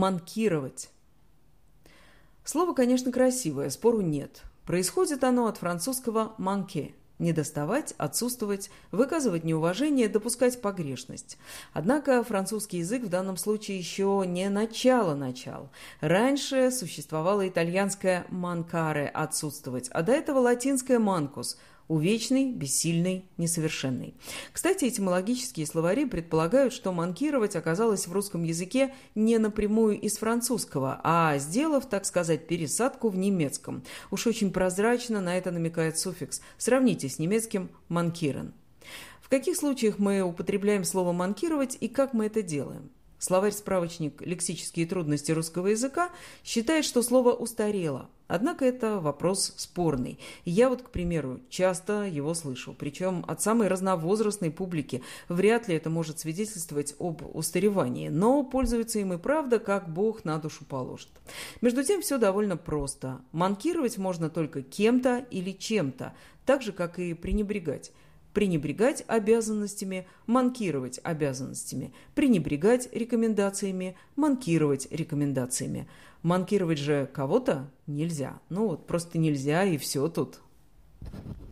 Манкировать. Слово, конечно, красивое, спору нет. Происходит оно от французского «манке» – не доставать, отсутствовать, выказывать неуважение, допускать погрешность. Однако французский язык в данном случае еще не начало-начал. Раньше существовало итальянское «манкаре» – отсутствовать, а до этого латинское «манкус» увечный, бессильный, несовершенный. Кстати, этимологические словари предполагают, что манкировать оказалось в русском языке не напрямую из французского, а сделав, так сказать, пересадку в немецком. Уж очень прозрачно на это намекает суффикс. Сравните с немецким «манкирен». В каких случаях мы употребляем слово «манкировать» и как мы это делаем? Словарь-справочник «Лексические трудности русского языка» считает, что слово устарело. Однако это вопрос спорный. Я вот, к примеру, часто его слышу, причем от самой разновозрастной публики. Вряд ли это может свидетельствовать об устаревании, но пользуется им и правда, как Бог на душу положит. Между тем все довольно просто. Манкировать можно только кем-то или чем-то, так же, как и пренебрегать пренебрегать обязанностями, манкировать обязанностями, пренебрегать рекомендациями, манкировать рекомендациями. Манкировать же кого-то нельзя. Ну вот, просто нельзя, и все тут.